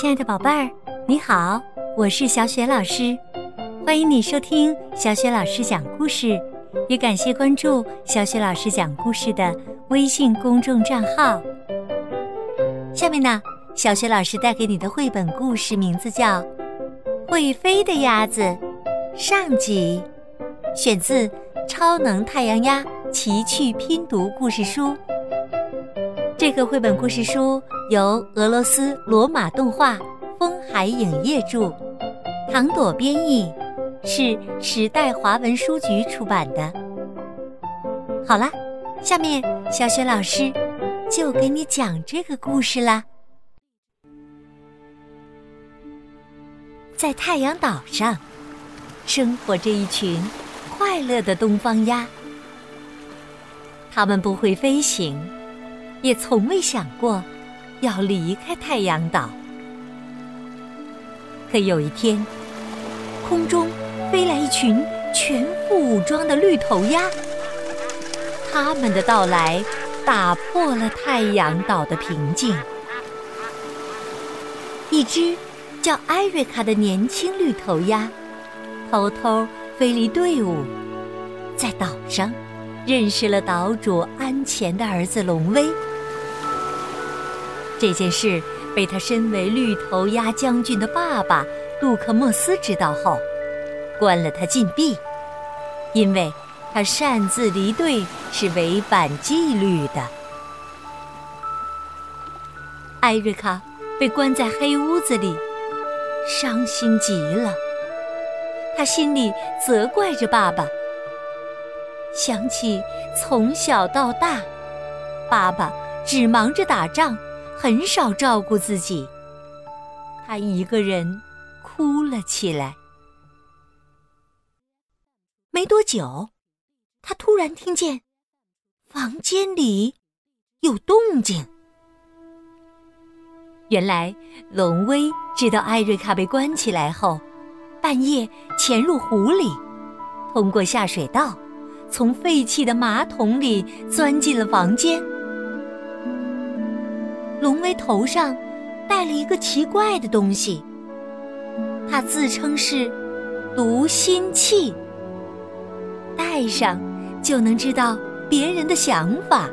亲爱的宝贝儿，你好，我是小雪老师，欢迎你收听小雪老师讲故事，也感谢关注小雪老师讲故事的微信公众账号。下面呢，小雪老师带给你的绘本故事名字叫《会飞的鸭子》，上集，选自《超能太阳鸭奇趣拼读故事书》。这个绘本故事书由俄罗斯罗马动画风海影业著，唐朵编译，是时代华文书局出版的。好啦，下面小雪老师就给你讲这个故事啦。在太阳岛上，生活着一群快乐的东方鸭，它们不会飞行。也从未想过要离开太阳岛。可有一天，空中飞来一群全副武装的绿头鸭，他们的到来打破了太阳岛的平静。一只叫艾瑞卡的年轻绿头鸭，偷偷飞离队伍，在岛上认识了岛主安前的儿子龙威。这件事被他身为绿头鸭将军的爸爸杜克莫斯知道后，关了他禁闭，因为他擅自离队是违反纪律的。艾瑞卡被关在黑屋子里，伤心极了。他心里责怪着爸爸，想起从小到大，爸爸只忙着打仗。很少照顾自己，他一个人哭了起来。没多久，他突然听见房间里有动静。原来，龙威知道艾瑞卡被关起来后，半夜潜入湖里，通过下水道，从废弃的马桶里钻进了房间。龙威头上戴了一个奇怪的东西，他自称是读心器，戴上就能知道别人的想法。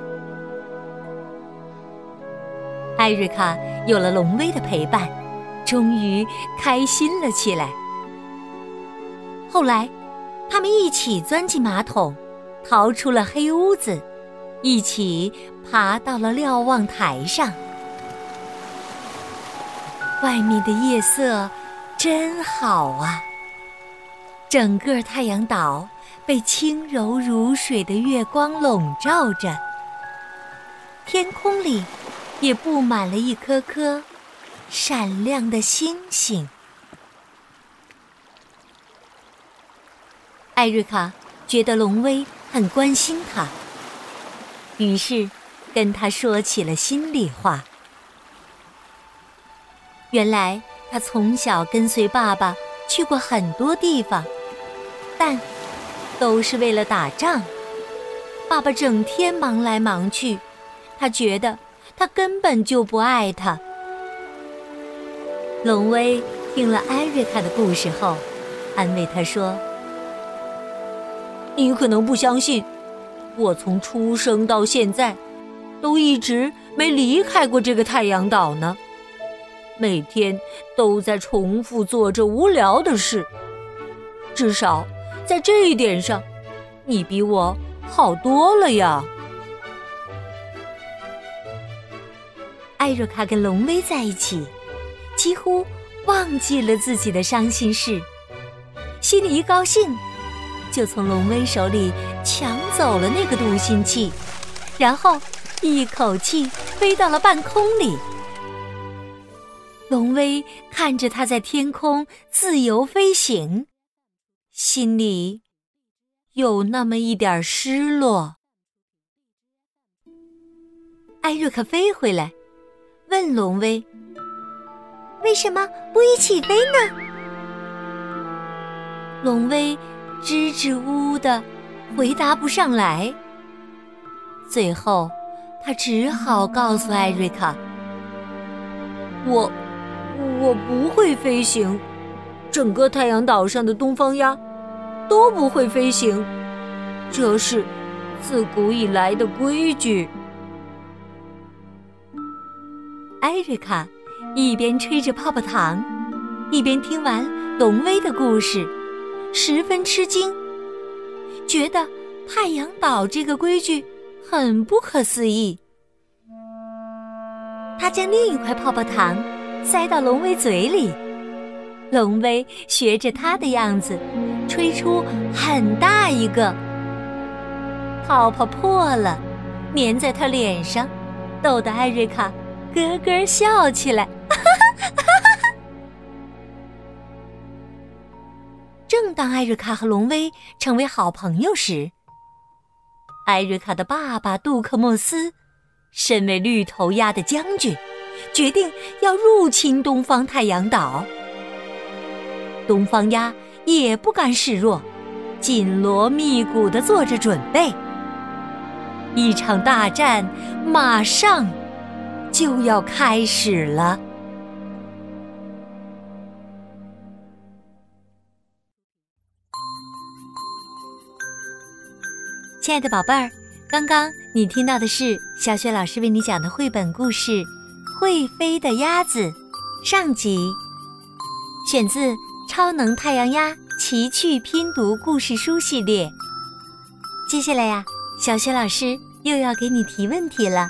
艾瑞卡有了龙威的陪伴，终于开心了起来。后来，他们一起钻进马桶，逃出了黑屋子，一起爬到了瞭望台上。外面的夜色真好啊！整个太阳岛被轻柔如水的月光笼罩着，天空里也布满了一颗颗闪亮的星星。艾瑞卡觉得龙威很关心他，于是跟他说起了心里话。原来他从小跟随爸爸去过很多地方，但都是为了打仗。爸爸整天忙来忙去，他觉得他根本就不爱他。龙威听了艾瑞卡的故事后，安慰他说：“你可能不相信，我从出生到现在，都一直没离开过这个太阳岛呢。”每天都在重复做着无聊的事，至少在这一点上，你比我好多了呀。艾瑞卡跟龙威在一起，几乎忘记了自己的伤心事，心里一高兴，就从龙威手里抢走了那个读心器，然后一口气飞到了半空里。龙威看着他在天空自由飞行，心里有那么一点失落。艾瑞克飞回来，问龙威：“为什么不一起飞呢？”龙威支支吾吾的回答不上来，最后他只好告诉艾瑞卡：“我。”我不会飞行，整个太阳岛上的东方鸭都不会飞行，这是自古以来的规矩。艾瑞卡一边吹着泡泡糖，一边听完龙威的故事，十分吃惊，觉得太阳岛这个规矩很不可思议。他将另一块泡泡糖塞到龙威嘴里，龙威学着他的样子，吹出很大一个泡泡破了，粘在他脸上，逗得艾瑞卡咯咯笑起来。正当艾瑞卡和龙威成为好朋友时，艾瑞卡的爸爸杜克莫斯。身为绿头鸭的将军，决定要入侵东方太阳岛。东方鸭也不甘示弱，紧锣密鼓地做着准备。一场大战马上就要开始了。亲爱的宝贝儿。刚刚你听到的是小雪老师为你讲的绘本故事《会飞的鸭子》上集，选自《超能太阳鸭奇趣拼读故事书》系列。接下来呀，小雪老师又要给你提问题了。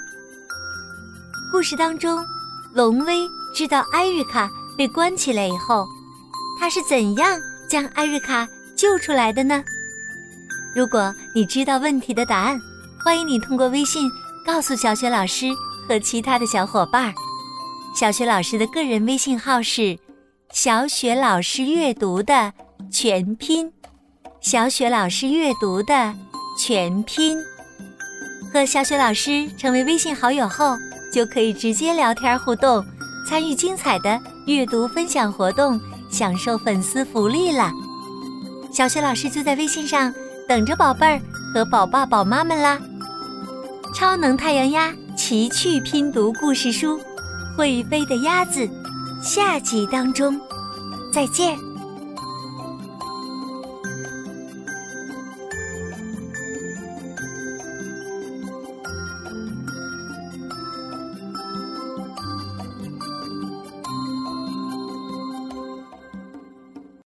故事当中，龙威知道艾瑞卡被关起来以后，他是怎样将艾瑞卡救出来的呢？如果你知道问题的答案，欢迎你通过微信告诉小雪老师和其他的小伙伴。小雪老师的个人微信号是“小雪老师阅读”的全拼，“小雪老师阅读”的全拼。和小雪老师成为微信好友后，就可以直接聊天互动，参与精彩的阅读分享活动，享受粉丝福利了。小雪老师就在微信上等着宝贝儿和宝爸宝妈们啦！超能太阳鸭奇趣拼读故事书《会飞的鸭子》，下集当中，再见。